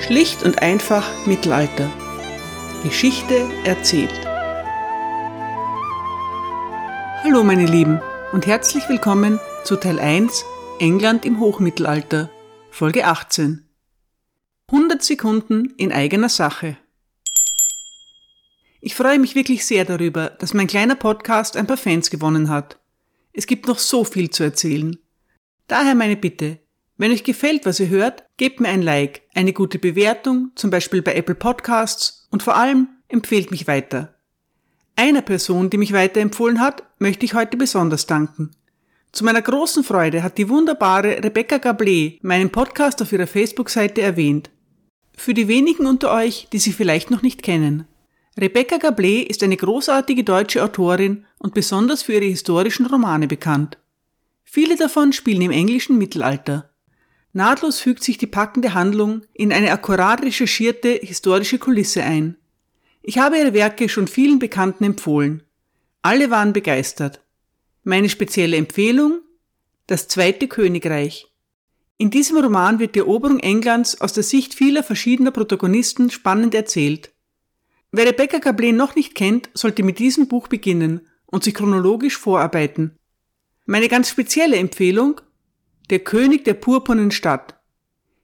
Schlicht und einfach Mittelalter. Geschichte erzählt. Hallo meine Lieben und herzlich willkommen zu Teil 1 England im Hochmittelalter, Folge 18. 100 Sekunden in eigener Sache. Ich freue mich wirklich sehr darüber, dass mein kleiner Podcast ein paar Fans gewonnen hat. Es gibt noch so viel zu erzählen. Daher meine Bitte, wenn euch gefällt, was ihr hört, gebt mir ein Like, eine gute Bewertung, zum Beispiel bei Apple Podcasts und vor allem empfehlt mich weiter. Einer Person, die mich weiterempfohlen hat, möchte ich heute besonders danken. Zu meiner großen Freude hat die wunderbare Rebecca Gablet meinen Podcast auf ihrer Facebook-Seite erwähnt. Für die wenigen unter euch, die sie vielleicht noch nicht kennen. Rebecca Gablet ist eine großartige deutsche Autorin und besonders für ihre historischen Romane bekannt. Viele davon spielen im englischen Mittelalter. Nahtlos fügt sich die packende Handlung in eine akkurat recherchierte historische Kulisse ein. Ich habe ihre Werke schon vielen Bekannten empfohlen. Alle waren begeistert. Meine spezielle Empfehlung? Das Zweite Königreich. In diesem Roman wird die Eroberung Englands aus der Sicht vieler verschiedener Protagonisten spannend erzählt. Wer Rebecca Gablet noch nicht kennt, sollte mit diesem Buch beginnen und sich chronologisch vorarbeiten. Meine ganz spezielle Empfehlung der König der purpurnen Stadt.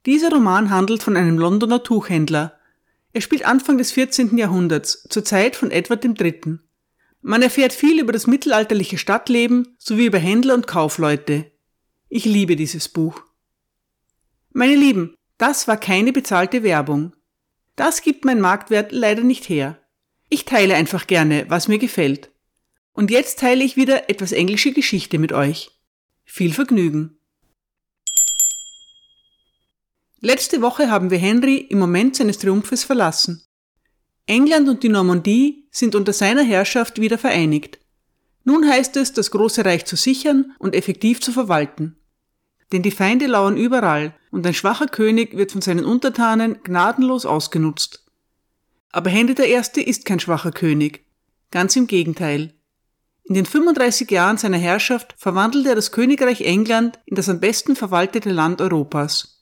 Dieser Roman handelt von einem Londoner Tuchhändler. Er spielt Anfang des 14. Jahrhunderts, zur Zeit von Edward III. Man erfährt viel über das mittelalterliche Stadtleben sowie über Händler und Kaufleute. Ich liebe dieses Buch. Meine Lieben, das war keine bezahlte Werbung. Das gibt mein Marktwert leider nicht her. Ich teile einfach gerne, was mir gefällt. Und jetzt teile ich wieder etwas englische Geschichte mit euch. Viel Vergnügen. Letzte Woche haben wir Henry im Moment seines Triumphes verlassen. England und die Normandie sind unter seiner Herrschaft wieder vereinigt. Nun heißt es, das große Reich zu sichern und effektiv zu verwalten. Denn die Feinde lauern überall und ein schwacher König wird von seinen Untertanen gnadenlos ausgenutzt. Aber Henry I. ist kein schwacher König. Ganz im Gegenteil. In den 35 Jahren seiner Herrschaft verwandelte er das Königreich England in das am besten verwaltete Land Europas.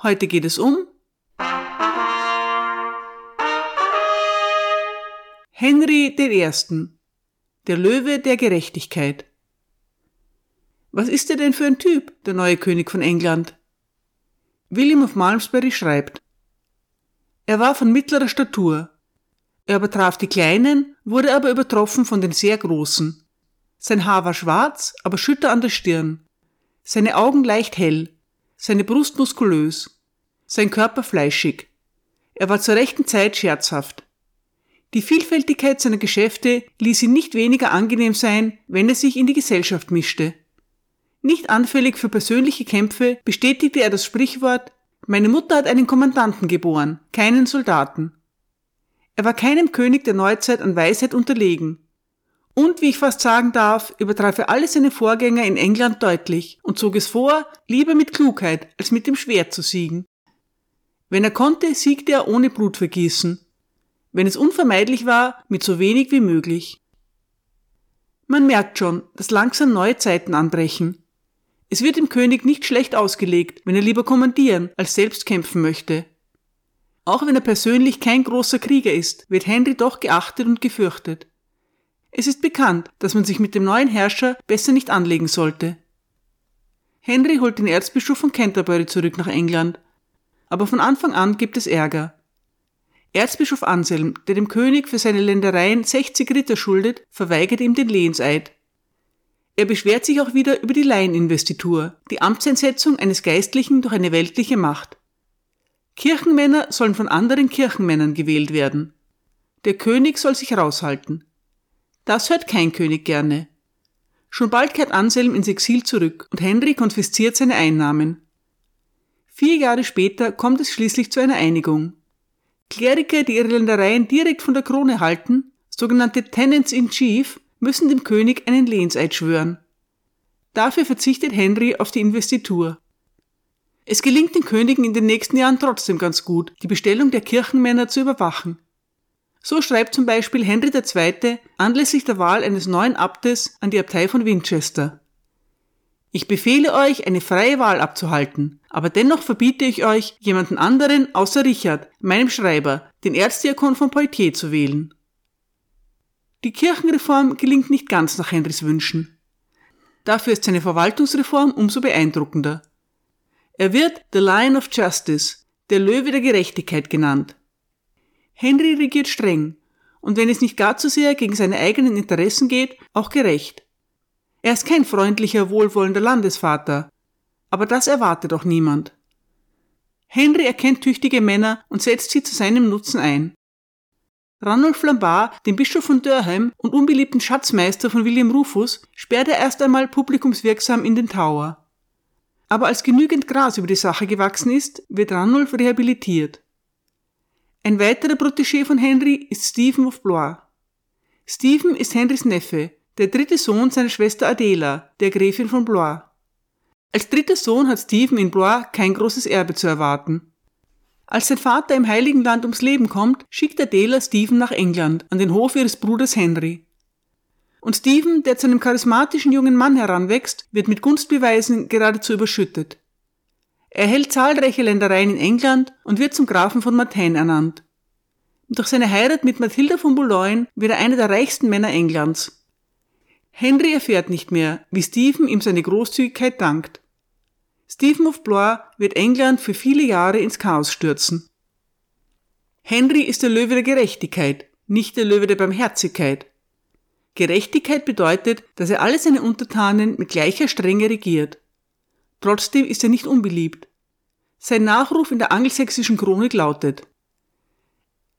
Heute geht es um Henry I., der Löwe der Gerechtigkeit. Was ist er denn für ein Typ, der neue König von England? William of Malmesbury schreibt, er war von mittlerer Statur. Er übertraf die Kleinen, wurde aber übertroffen von den sehr Großen. Sein Haar war schwarz, aber schütter an der Stirn. Seine Augen leicht hell, seine Brust muskulös, sein Körper fleischig. Er war zur rechten Zeit scherzhaft. Die Vielfältigkeit seiner Geschäfte ließ ihn nicht weniger angenehm sein, wenn er sich in die Gesellschaft mischte. Nicht anfällig für persönliche Kämpfe bestätigte er das Sprichwort Meine Mutter hat einen Kommandanten geboren, keinen Soldaten. Er war keinem König der Neuzeit an Weisheit unterlegen, und, wie ich fast sagen darf, übertraf er alle seine Vorgänger in England deutlich und zog es vor, lieber mit Klugheit als mit dem Schwert zu siegen. Wenn er konnte, siegte er ohne Blutvergießen. Wenn es unvermeidlich war, mit so wenig wie möglich. Man merkt schon, dass langsam neue Zeiten anbrechen. Es wird dem König nicht schlecht ausgelegt, wenn er lieber kommandieren als selbst kämpfen möchte. Auch wenn er persönlich kein großer Krieger ist, wird Henry doch geachtet und gefürchtet. Es ist bekannt, dass man sich mit dem neuen Herrscher besser nicht anlegen sollte. Henry holt den Erzbischof von Canterbury zurück nach England. Aber von Anfang an gibt es Ärger. Erzbischof Anselm, der dem König für seine Ländereien 60 Ritter schuldet, verweigert ihm den Lehenseid. Er beschwert sich auch wieder über die Laieninvestitur, die Amtseinsetzung eines Geistlichen durch eine weltliche Macht. Kirchenmänner sollen von anderen Kirchenmännern gewählt werden. Der König soll sich raushalten. Das hört kein König gerne. Schon bald kehrt Anselm ins Exil zurück und Henry konfisziert seine Einnahmen. Vier Jahre später kommt es schließlich zu einer Einigung. Kleriker, die ihre Ländereien direkt von der Krone halten, sogenannte Tenants in Chief, müssen dem König einen Lehnseid schwören. Dafür verzichtet Henry auf die Investitur. Es gelingt den Königen in den nächsten Jahren trotzdem ganz gut, die Bestellung der Kirchenmänner zu überwachen. So schreibt zum Beispiel Henry II. anlässlich der Wahl eines neuen Abtes an die Abtei von Winchester. Ich befehle euch, eine freie Wahl abzuhalten, aber dennoch verbiete ich euch, jemanden anderen außer Richard, meinem Schreiber, den Erzdiakon von Poitiers zu wählen. Die Kirchenreform gelingt nicht ganz nach Henrys Wünschen. Dafür ist seine Verwaltungsreform umso beeindruckender. Er wird The Lion of Justice, der Löwe der Gerechtigkeit genannt. Henry regiert streng und wenn es nicht gar zu sehr gegen seine eigenen Interessen geht, auch gerecht. Er ist kein freundlicher, wohlwollender Landesvater, aber das erwartet auch niemand. Henry erkennt tüchtige Männer und setzt sie zu seinem Nutzen ein. Ranulf Lambert, den Bischof von Durham und unbeliebten Schatzmeister von William Rufus, sperrt er erst einmal publikumswirksam in den Tower. Aber als genügend Gras über die Sache gewachsen ist, wird Ranulf rehabilitiert. Ein weiterer Protégé von Henry ist Stephen of Blois. Stephen ist Henrys Neffe, der dritte Sohn seiner Schwester Adela, der Gräfin von Blois. Als dritter Sohn hat Stephen in Blois kein großes Erbe zu erwarten. Als sein Vater im Heiligen Land ums Leben kommt, schickt Adela Stephen nach England, an den Hof ihres Bruders Henry. Und Stephen, der zu einem charismatischen jungen Mann heranwächst, wird mit Gunstbeweisen geradezu überschüttet. Er hält zahlreiche Ländereien in England und wird zum Grafen von Martin ernannt. Durch seine Heirat mit Mathilda von Boulogne wird er einer der reichsten Männer Englands. Henry erfährt nicht mehr, wie Stephen ihm seine Großzügigkeit dankt. Stephen of Blois wird England für viele Jahre ins Chaos stürzen. Henry ist der Löwe der Gerechtigkeit, nicht der Löwe der Barmherzigkeit. Gerechtigkeit bedeutet, dass er alle seine Untertanen mit gleicher Strenge regiert. Trotzdem ist er nicht unbeliebt. Sein Nachruf in der angelsächsischen Chronik lautet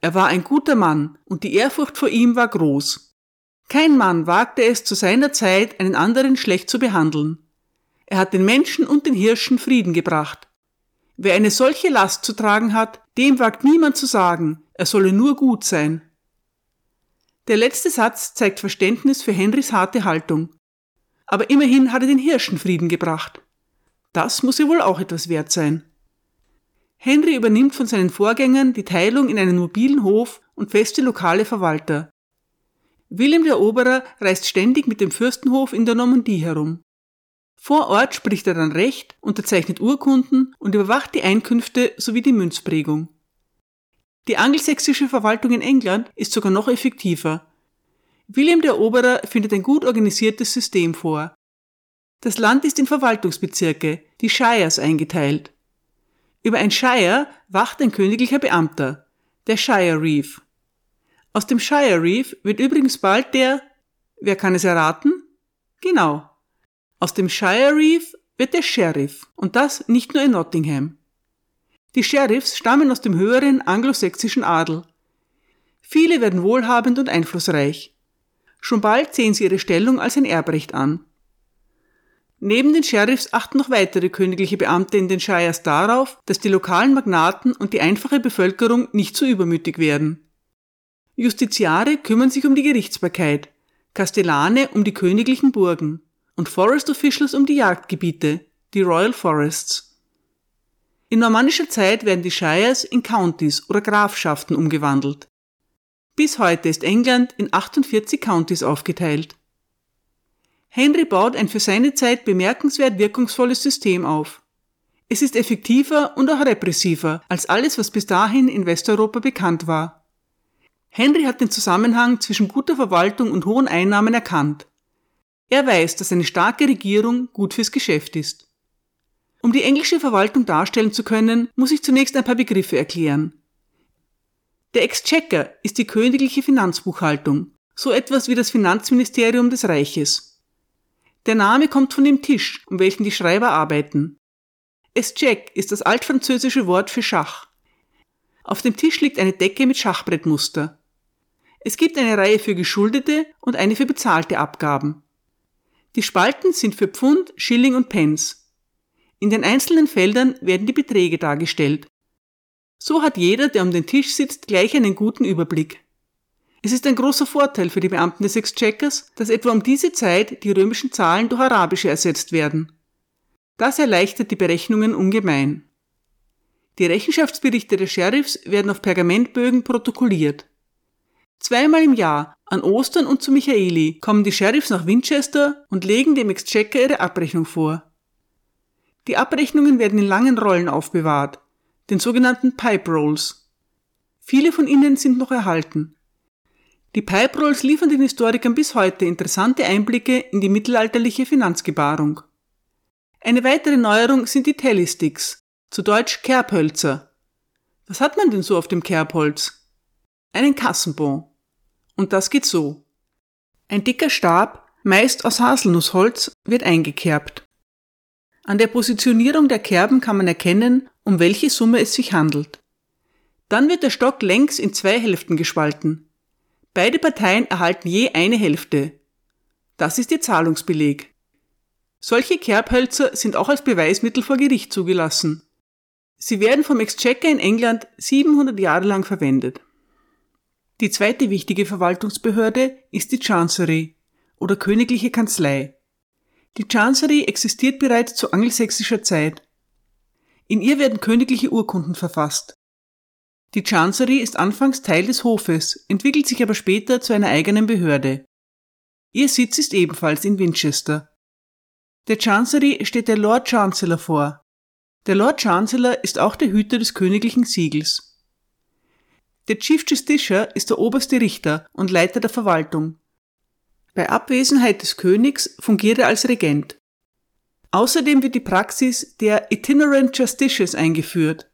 Er war ein guter Mann und die Ehrfurcht vor ihm war groß. Kein Mann wagte es zu seiner Zeit, einen anderen schlecht zu behandeln. Er hat den Menschen und den Hirschen Frieden gebracht. Wer eine solche Last zu tragen hat, dem wagt niemand zu sagen, er solle nur gut sein. Der letzte Satz zeigt Verständnis für Henrys harte Haltung. Aber immerhin hat er den Hirschen Frieden gebracht. Das muss ja wohl auch etwas wert sein. Henry übernimmt von seinen Vorgängern die Teilung in einen mobilen Hof und feste lokale Verwalter. William der Eroberer reist ständig mit dem Fürstenhof in der Normandie herum. Vor Ort spricht er dann Recht, unterzeichnet Urkunden und überwacht die Einkünfte sowie die Münzprägung. Die angelsächsische Verwaltung in England ist sogar noch effektiver. William der Eroberer findet ein gut organisiertes System vor. Das Land ist in Verwaltungsbezirke, die Shires, eingeteilt. Über ein Shire wacht ein königlicher Beamter, der Shire Reeve. Aus dem Shire Reeve wird übrigens bald der, wer kann es erraten? Genau. Aus dem Shire Reeve wird der Sheriff und das nicht nur in Nottingham. Die Sheriffs stammen aus dem höheren anglosächsischen Adel. Viele werden wohlhabend und einflussreich. Schon bald sehen sie ihre Stellung als ein Erbrecht an. Neben den Sheriffs achten noch weitere königliche Beamte in den Shires darauf, dass die lokalen Magnaten und die einfache Bevölkerung nicht zu übermütig werden. Justiziare kümmern sich um die Gerichtsbarkeit, Kastellane um die königlichen Burgen und Forest Officials um die Jagdgebiete, die Royal Forests. In normannischer Zeit werden die Shires in Countys oder Grafschaften umgewandelt. Bis heute ist England in 48 Countys aufgeteilt. Henry baut ein für seine Zeit bemerkenswert wirkungsvolles System auf. Es ist effektiver und auch repressiver als alles, was bis dahin in Westeuropa bekannt war. Henry hat den Zusammenhang zwischen guter Verwaltung und hohen Einnahmen erkannt. Er weiß, dass eine starke Regierung gut fürs Geschäft ist. Um die englische Verwaltung darstellen zu können, muss ich zunächst ein paar Begriffe erklären. Der Exchequer ist die königliche Finanzbuchhaltung, so etwas wie das Finanzministerium des Reiches. Der Name kommt von dem Tisch, um welchen die Schreiber arbeiten. Escheck ist das altfranzösische Wort für Schach. Auf dem Tisch liegt eine Decke mit Schachbrettmuster. Es gibt eine Reihe für geschuldete und eine für bezahlte Abgaben. Die Spalten sind für Pfund, Schilling und Pence. In den einzelnen Feldern werden die Beträge dargestellt. So hat jeder, der um den Tisch sitzt, gleich einen guten Überblick. Es ist ein großer Vorteil für die Beamten des Exchequers, dass etwa um diese Zeit die römischen Zahlen durch arabische ersetzt werden. Das erleichtert die Berechnungen ungemein. Die Rechenschaftsberichte der Sheriffs werden auf Pergamentbögen protokolliert. Zweimal im Jahr, An Ostern und zu Michaeli kommen die Sheriffs nach Winchester und legen dem Exchequer ihre Abrechnung vor. Die Abrechnungen werden in langen Rollen aufbewahrt, den sogenannten Pipe Rolls. Viele von ihnen sind noch erhalten. Die Pipe Rolls liefern den Historikern bis heute interessante Einblicke in die mittelalterliche Finanzgebarung. Eine weitere Neuerung sind die Tellysticks, zu Deutsch Kerbhölzer. Was hat man denn so auf dem Kerbholz? Einen Kassenbon. Und das geht so. Ein dicker Stab, meist aus Haselnussholz, wird eingekerbt. An der Positionierung der Kerben kann man erkennen, um welche Summe es sich handelt. Dann wird der Stock längs in zwei Hälften gespalten. Beide Parteien erhalten je eine Hälfte. Das ist ihr Zahlungsbeleg. Solche Kerbhölzer sind auch als Beweismittel vor Gericht zugelassen. Sie werden vom Exchequer in England 700 Jahre lang verwendet. Die zweite wichtige Verwaltungsbehörde ist die Chancery oder königliche Kanzlei. Die Chancery existiert bereits zu angelsächsischer Zeit. In ihr werden königliche Urkunden verfasst. Die Chancery ist anfangs Teil des Hofes, entwickelt sich aber später zu einer eigenen Behörde. Ihr Sitz ist ebenfalls in Winchester. Der Chancery steht der Lord Chancellor vor. Der Lord Chancellor ist auch der Hüter des königlichen Siegels. Der Chief Justiciar ist der oberste Richter und Leiter der Verwaltung. Bei Abwesenheit des Königs fungiert er als Regent. Außerdem wird die Praxis der Itinerant Justiciars eingeführt.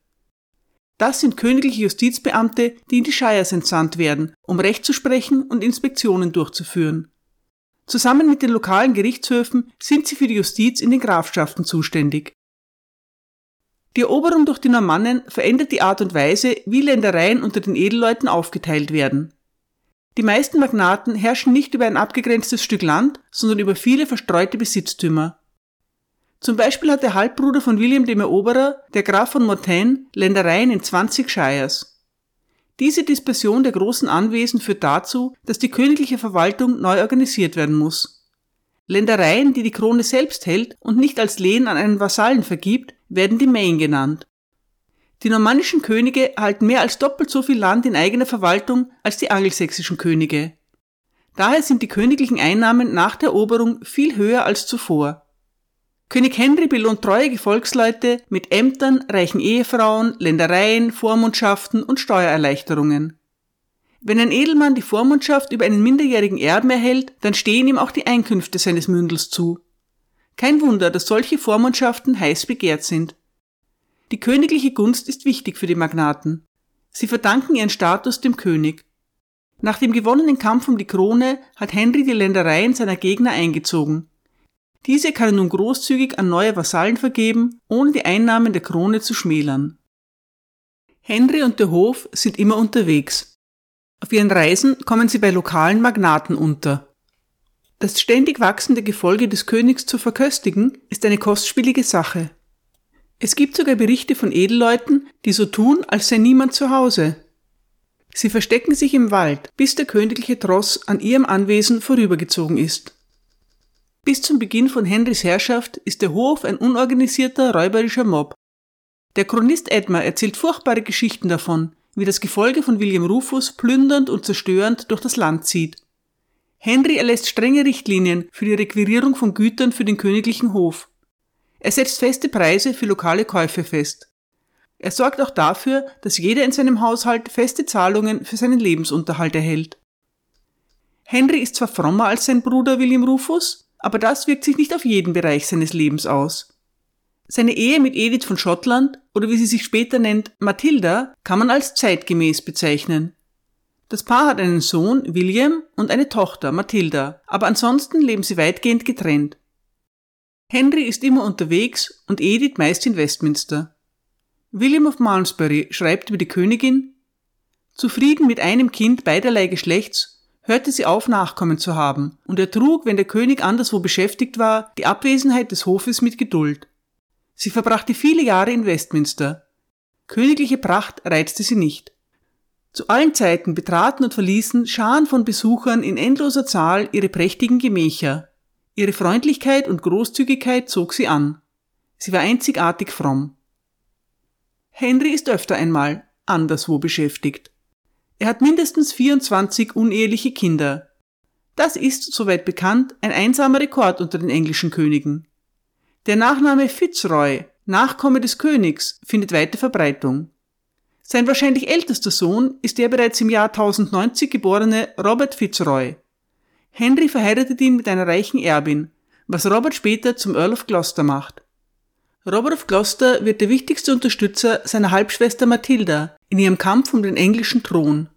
Das sind königliche Justizbeamte, die in die Shires entsandt werden, um Recht zu sprechen und Inspektionen durchzuführen. Zusammen mit den lokalen Gerichtshöfen sind sie für die Justiz in den Grafschaften zuständig. Die Eroberung durch die Normannen verändert die Art und Weise, wie Ländereien unter den Edelleuten aufgeteilt werden. Die meisten Magnaten herrschen nicht über ein abgegrenztes Stück Land, sondern über viele verstreute Besitztümer. Zum Beispiel hat der Halbbruder von William dem Eroberer, der Graf von Mortain, Ländereien in 20 Shires. Diese Dispersion der großen Anwesen führt dazu, dass die königliche Verwaltung neu organisiert werden muss. Ländereien, die die Krone selbst hält und nicht als Lehen an einen Vasallen vergibt, werden die Main genannt. Die normannischen Könige halten mehr als doppelt so viel Land in eigener Verwaltung als die angelsächsischen Könige. Daher sind die königlichen Einnahmen nach der Eroberung viel höher als zuvor. König Henry belohnt treue Gefolgsleute mit Ämtern, reichen Ehefrauen, Ländereien, Vormundschaften und Steuererleichterungen. Wenn ein Edelmann die Vormundschaft über einen minderjährigen Erben erhält, dann stehen ihm auch die Einkünfte seines Mündels zu. Kein Wunder, dass solche Vormundschaften heiß begehrt sind. Die königliche Gunst ist wichtig für die Magnaten. Sie verdanken ihren Status dem König. Nach dem gewonnenen Kampf um die Krone hat Henry die Ländereien seiner Gegner eingezogen. Diese kann er nun großzügig an neue Vasallen vergeben, ohne die Einnahmen der Krone zu schmälern. Henry und der Hof sind immer unterwegs. Auf ihren Reisen kommen sie bei lokalen Magnaten unter. Das ständig wachsende Gefolge des Königs zu verköstigen, ist eine kostspielige Sache. Es gibt sogar Berichte von Edelleuten, die so tun, als sei niemand zu Hause. Sie verstecken sich im Wald, bis der königliche Tross an ihrem Anwesen vorübergezogen ist. Bis zum Beginn von Henrys Herrschaft ist der Hof ein unorganisierter, räuberischer Mob. Der Chronist Edmar erzählt furchtbare Geschichten davon, wie das Gefolge von William Rufus plündernd und zerstörend durch das Land zieht. Henry erlässt strenge Richtlinien für die Requirierung von Gütern für den königlichen Hof. Er setzt feste Preise für lokale Käufe fest. Er sorgt auch dafür, dass jeder in seinem Haushalt feste Zahlungen für seinen Lebensunterhalt erhält. Henry ist zwar frommer als sein Bruder William Rufus, aber das wirkt sich nicht auf jeden Bereich seines Lebens aus. Seine Ehe mit Edith von Schottland oder wie sie sich später nennt, Mathilda, kann man als zeitgemäß bezeichnen. Das Paar hat einen Sohn, William, und eine Tochter, Mathilda, aber ansonsten leben sie weitgehend getrennt. Henry ist immer unterwegs und Edith meist in Westminster. William of Malmesbury schreibt über die Königin, Zufrieden mit einem Kind beiderlei Geschlechts, hörte sie auf, Nachkommen zu haben, und ertrug, wenn der König anderswo beschäftigt war, die Abwesenheit des Hofes mit Geduld. Sie verbrachte viele Jahre in Westminster. Königliche Pracht reizte sie nicht. Zu allen Zeiten betraten und verließen Scharen von Besuchern in endloser Zahl ihre prächtigen Gemächer. Ihre Freundlichkeit und Großzügigkeit zog sie an. Sie war einzigartig fromm. Henry ist öfter einmal anderswo beschäftigt. Er hat mindestens 24 uneheliche Kinder. Das ist, soweit bekannt, ein einsamer Rekord unter den englischen Königen. Der Nachname Fitzroy, Nachkomme des Königs, findet weite Verbreitung. Sein wahrscheinlich ältester Sohn ist der bereits im Jahr 1090 geborene Robert Fitzroy. Henry verheiratet ihn mit einer reichen Erbin, was Robert später zum Earl of Gloucester macht. Robert of Gloucester wird der wichtigste Unterstützer seiner Halbschwester Mathilda in ihrem Kampf um den englischen Thron.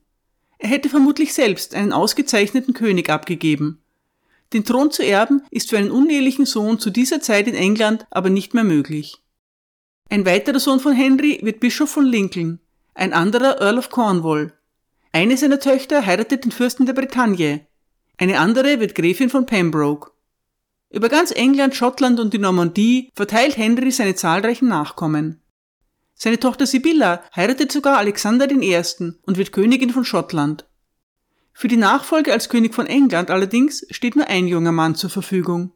Er hätte vermutlich selbst einen ausgezeichneten König abgegeben. Den Thron zu erben ist für einen unehelichen Sohn zu dieser Zeit in England aber nicht mehr möglich. Ein weiterer Sohn von Henry wird Bischof von Lincoln, ein anderer Earl of Cornwall. Eine seiner Töchter heiratet den Fürsten der Bretagne, eine andere wird Gräfin von Pembroke. Über ganz England, Schottland und die Normandie verteilt Henry seine zahlreichen Nachkommen. Seine Tochter Sibylla heiratet sogar Alexander I. und wird Königin von Schottland. Für die Nachfolge als König von England allerdings steht nur ein junger Mann zur Verfügung.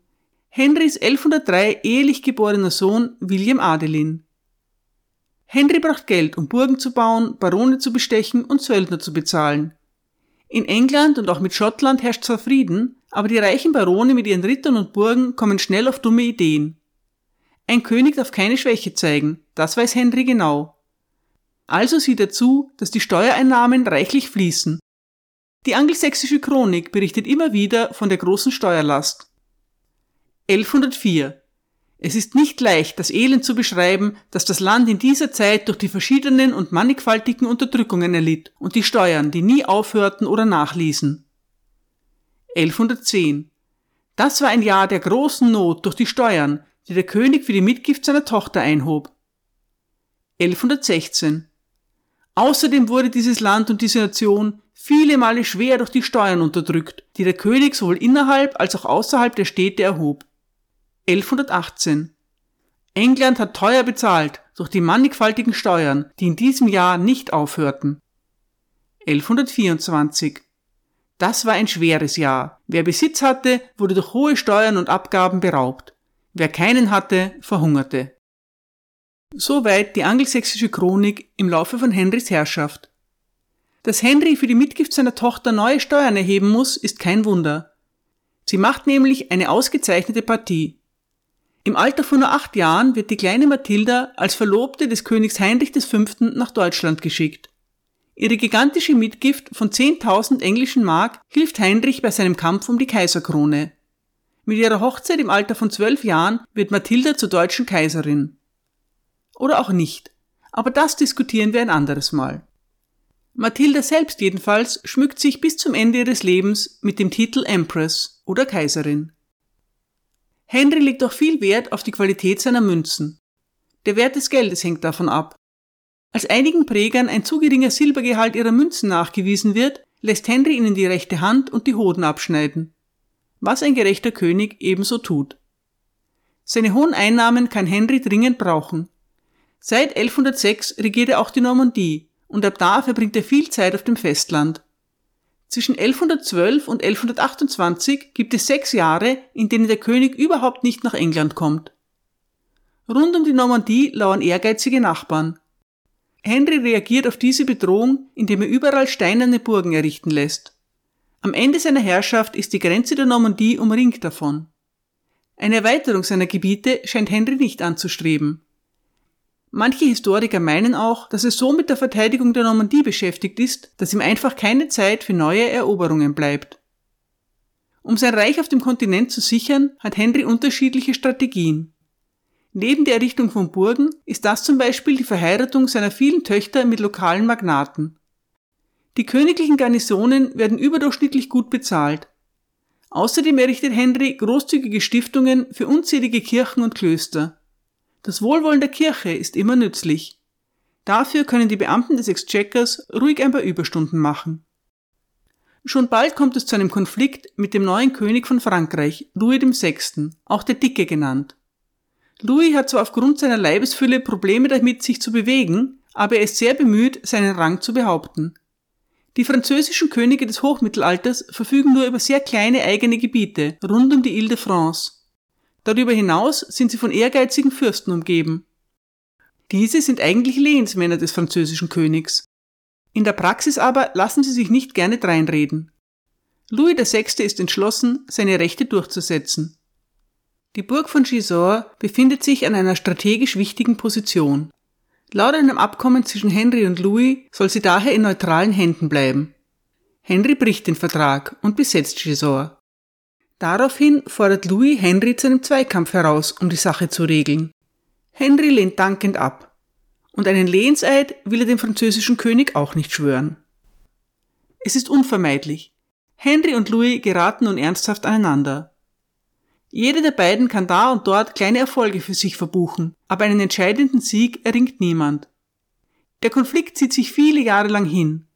Henrys 1103 ehelich geborener Sohn William Adelin. Henry braucht Geld, um Burgen zu bauen, Barone zu bestechen und Söldner zu bezahlen. In England und auch mit Schottland herrscht zwar Frieden, aber die reichen Barone mit ihren Rittern und Burgen kommen schnell auf dumme Ideen. Ein König darf keine Schwäche zeigen, das weiß Henry genau. Also sieht er zu, dass die Steuereinnahmen reichlich fließen. Die angelsächsische Chronik berichtet immer wieder von der großen Steuerlast. 1104 es ist nicht leicht, das Elend zu beschreiben, das das Land in dieser Zeit durch die verschiedenen und mannigfaltigen Unterdrückungen erlitt und die Steuern, die nie aufhörten oder nachließen. 1110. Das war ein Jahr der großen Not durch die Steuern, die der König für die Mitgift seiner Tochter einhob. 1116. Außerdem wurde dieses Land und diese Nation viele Male schwer durch die Steuern unterdrückt, die der König sowohl innerhalb als auch außerhalb der Städte erhob. 1118. England hat teuer bezahlt durch die mannigfaltigen Steuern, die in diesem Jahr nicht aufhörten. 1124. Das war ein schweres Jahr. Wer Besitz hatte, wurde durch hohe Steuern und Abgaben beraubt. Wer keinen hatte, verhungerte. Soweit die angelsächsische Chronik im Laufe von Henrys Herrschaft. Dass Henry für die Mitgift seiner Tochter neue Steuern erheben muss, ist kein Wunder. Sie macht nämlich eine ausgezeichnete Partie. Im Alter von nur acht Jahren wird die kleine Mathilda als Verlobte des Königs Heinrich V. nach Deutschland geschickt. Ihre gigantische Mitgift von 10.000 englischen Mark hilft Heinrich bei seinem Kampf um die Kaiserkrone. Mit ihrer Hochzeit im Alter von zwölf Jahren wird Mathilda zur deutschen Kaiserin. Oder auch nicht. Aber das diskutieren wir ein anderes Mal. Mathilda selbst jedenfalls schmückt sich bis zum Ende ihres Lebens mit dem Titel Empress oder Kaiserin. Henry legt auch viel Wert auf die Qualität seiner Münzen. Der Wert des Geldes hängt davon ab. Als einigen Prägern ein zu geringer Silbergehalt ihrer Münzen nachgewiesen wird, lässt Henry ihnen die rechte Hand und die Hoden abschneiden. Was ein gerechter König ebenso tut. Seine hohen Einnahmen kann Henry dringend brauchen. Seit 1106 regiert er auch die Normandie und ab da verbringt er viel Zeit auf dem Festland. Zwischen 1112 und 1128 gibt es sechs Jahre, in denen der König überhaupt nicht nach England kommt. Rund um die Normandie lauern ehrgeizige Nachbarn. Henry reagiert auf diese Bedrohung, indem er überall steinerne Burgen errichten lässt. Am Ende seiner Herrschaft ist die Grenze der Normandie umringt davon. Eine Erweiterung seiner Gebiete scheint Henry nicht anzustreben. Manche Historiker meinen auch, dass er so mit der Verteidigung der Normandie beschäftigt ist, dass ihm einfach keine Zeit für neue Eroberungen bleibt. Um sein Reich auf dem Kontinent zu sichern, hat Henry unterschiedliche Strategien. Neben der Errichtung von Burgen ist das zum Beispiel die Verheiratung seiner vielen Töchter mit lokalen Magnaten. Die königlichen Garnisonen werden überdurchschnittlich gut bezahlt. Außerdem errichtet Henry großzügige Stiftungen für unzählige Kirchen und Klöster. Das Wohlwollen der Kirche ist immer nützlich. Dafür können die Beamten des Exchequers ruhig ein paar Überstunden machen. Schon bald kommt es zu einem Konflikt mit dem neuen König von Frankreich, Louis VI., auch der Dicke genannt. Louis hat zwar aufgrund seiner Leibesfülle Probleme damit, sich zu bewegen, aber er ist sehr bemüht, seinen Rang zu behaupten. Die französischen Könige des Hochmittelalters verfügen nur über sehr kleine eigene Gebiete rund um die Ile de France. Darüber hinaus sind sie von ehrgeizigen Fürsten umgeben. Diese sind eigentlich Lehensmänner des französischen Königs. In der Praxis aber lassen sie sich nicht gerne dreinreden. Louis VI. ist entschlossen, seine Rechte durchzusetzen. Die Burg von Gisors befindet sich an einer strategisch wichtigen Position. Laut einem Abkommen zwischen Henry und Louis soll sie daher in neutralen Händen bleiben. Henry bricht den Vertrag und besetzt Gisors. Daraufhin fordert Louis Henry zu einem Zweikampf heraus, um die Sache zu regeln. Henry lehnt dankend ab. Und einen Lehenseid will er dem französischen König auch nicht schwören. Es ist unvermeidlich. Henry und Louis geraten nun ernsthaft aneinander. Jeder der beiden kann da und dort kleine Erfolge für sich verbuchen, aber einen entscheidenden Sieg erringt niemand. Der Konflikt zieht sich viele Jahre lang hin.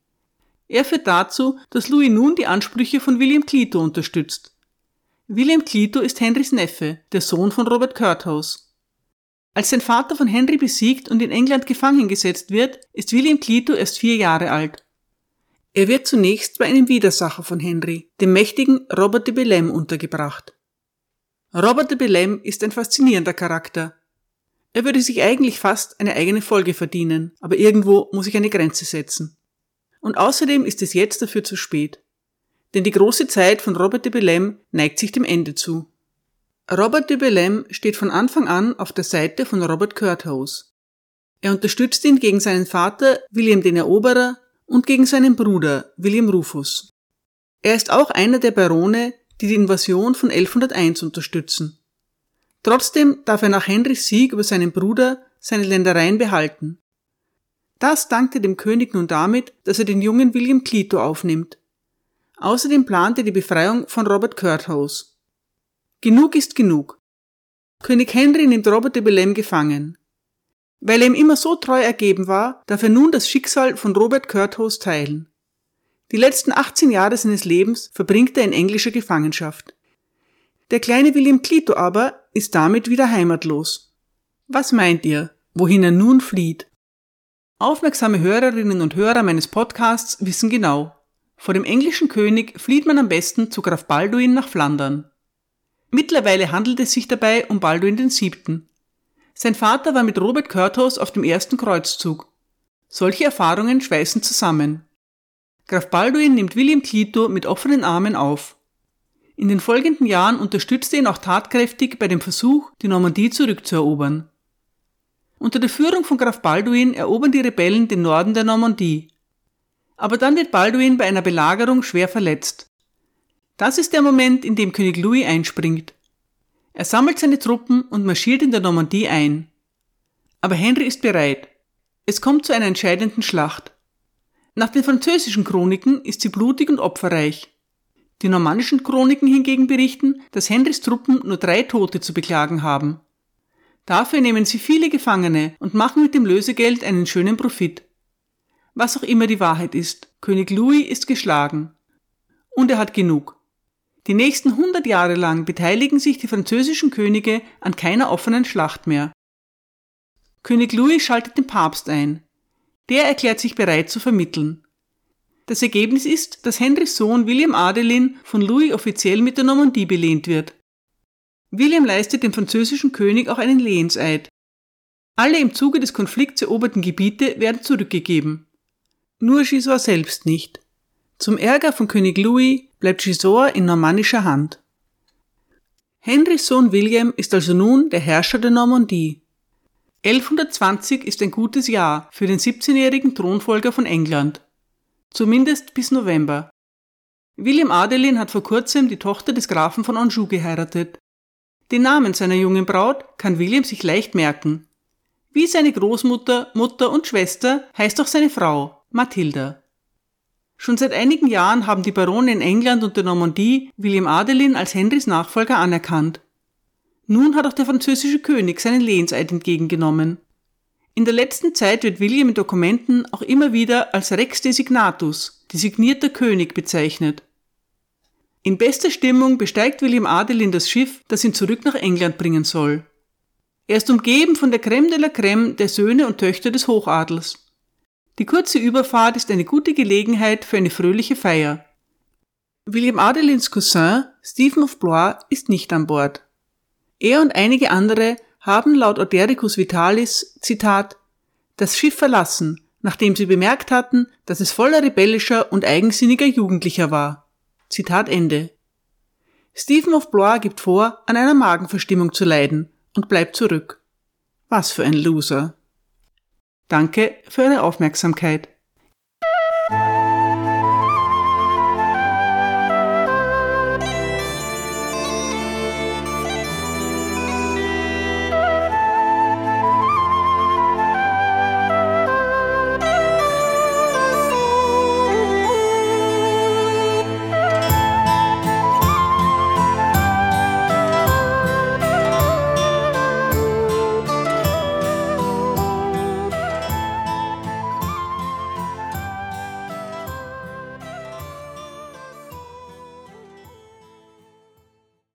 Er führt dazu, dass Louis nun die Ansprüche von William Clito unterstützt. William Clito ist Henrys Neffe, der Sohn von Robert Curthose. Als sein Vater von Henry besiegt und in England gefangen gesetzt wird, ist William Clito erst vier Jahre alt. Er wird zunächst bei einem Widersacher von Henry, dem mächtigen Robert de Bellem, untergebracht. Robert de Bellem ist ein faszinierender Charakter. Er würde sich eigentlich fast eine eigene Folge verdienen, aber irgendwo muss ich eine Grenze setzen. Und außerdem ist es jetzt dafür zu spät. Denn die große Zeit von Robert de Bellem neigt sich dem Ende zu. Robert de Bellem steht von Anfang an auf der Seite von Robert Curthose. Er unterstützt ihn gegen seinen Vater William den Eroberer und gegen seinen Bruder William Rufus. Er ist auch einer der Barone, die die Invasion von 1101 unterstützen. Trotzdem darf er nach Henrys Sieg über seinen Bruder seine Ländereien behalten. Das dankte dem König nun damit, dass er den jungen William Clito aufnimmt. Außerdem plant er die Befreiung von Robert Curthose. Genug ist genug. König Henry nimmt Robert de Bellem gefangen. Weil er ihm immer so treu ergeben war, darf er nun das Schicksal von Robert Curthose teilen. Die letzten 18 Jahre seines Lebens verbringt er in englischer Gefangenschaft. Der kleine William Clito aber ist damit wieder heimatlos. Was meint ihr, wohin er nun flieht? Aufmerksame Hörerinnen und Hörer meines Podcasts wissen genau, vor dem englischen König flieht man am besten zu Graf Balduin nach Flandern. Mittlerweile handelt es sich dabei um Balduin VII. Sein Vater war mit Robert Curthose auf dem ersten Kreuzzug. Solche Erfahrungen schweißen zusammen. Graf Balduin nimmt William Clito mit offenen Armen auf. In den folgenden Jahren unterstützte ihn auch tatkräftig bei dem Versuch, die Normandie zurückzuerobern. Unter der Führung von Graf Balduin erobern die Rebellen den Norden der Normandie. Aber dann wird Balduin bei einer Belagerung schwer verletzt. Das ist der Moment, in dem König Louis einspringt. Er sammelt seine Truppen und marschiert in der Normandie ein. Aber Henry ist bereit. Es kommt zu einer entscheidenden Schlacht. Nach den französischen Chroniken ist sie blutig und opferreich. Die normannischen Chroniken hingegen berichten, dass Henrys Truppen nur drei Tote zu beklagen haben. Dafür nehmen sie viele Gefangene und machen mit dem Lösegeld einen schönen Profit. Was auch immer die Wahrheit ist, König Louis ist geschlagen. Und er hat genug. Die nächsten hundert Jahre lang beteiligen sich die französischen Könige an keiner offenen Schlacht mehr. König Louis schaltet den Papst ein, der erklärt sich bereit zu vermitteln. Das Ergebnis ist, dass Henrys Sohn William Adelin von Louis offiziell mit der Normandie belehnt wird. William leistet dem französischen König auch einen Lehenseid. Alle im Zuge des Konflikts eroberten Gebiete werden zurückgegeben. Nur Gisors selbst nicht. Zum Ärger von König Louis bleibt Gisors in normannischer Hand. Henrys Sohn William ist also nun der Herrscher der Normandie. 1120 ist ein gutes Jahr für den 17-jährigen Thronfolger von England. Zumindest bis November. William Adelin hat vor kurzem die Tochter des Grafen von Anjou geheiratet. Den Namen seiner jungen Braut kann William sich leicht merken. Wie seine Großmutter, Mutter und Schwester heißt auch seine Frau, Mathilda. Schon seit einigen Jahren haben die Barone in England und der Normandie William Adelin als Henrys Nachfolger anerkannt. Nun hat auch der französische König seinen Lehenseid entgegengenommen. In der letzten Zeit wird William in Dokumenten auch immer wieder als Rex Designatus, designierter König, bezeichnet. In bester Stimmung besteigt William Adelin das Schiff, das ihn zurück nach England bringen soll. Er ist umgeben von der Crème de la Crème der Söhne und Töchter des Hochadels. Die kurze Überfahrt ist eine gute Gelegenheit für eine fröhliche Feier. William Adelins Cousin, Stephen of Blois, ist nicht an Bord. Er und einige andere haben laut Ordericus Vitalis, Zitat, das Schiff verlassen, nachdem sie bemerkt hatten, dass es voller rebellischer und eigensinniger Jugendlicher war. Zitat Ende. Stephen of Blois gibt vor, an einer Magenverstimmung zu leiden und bleibt zurück. Was für ein Loser. Danke für Ihre Aufmerksamkeit.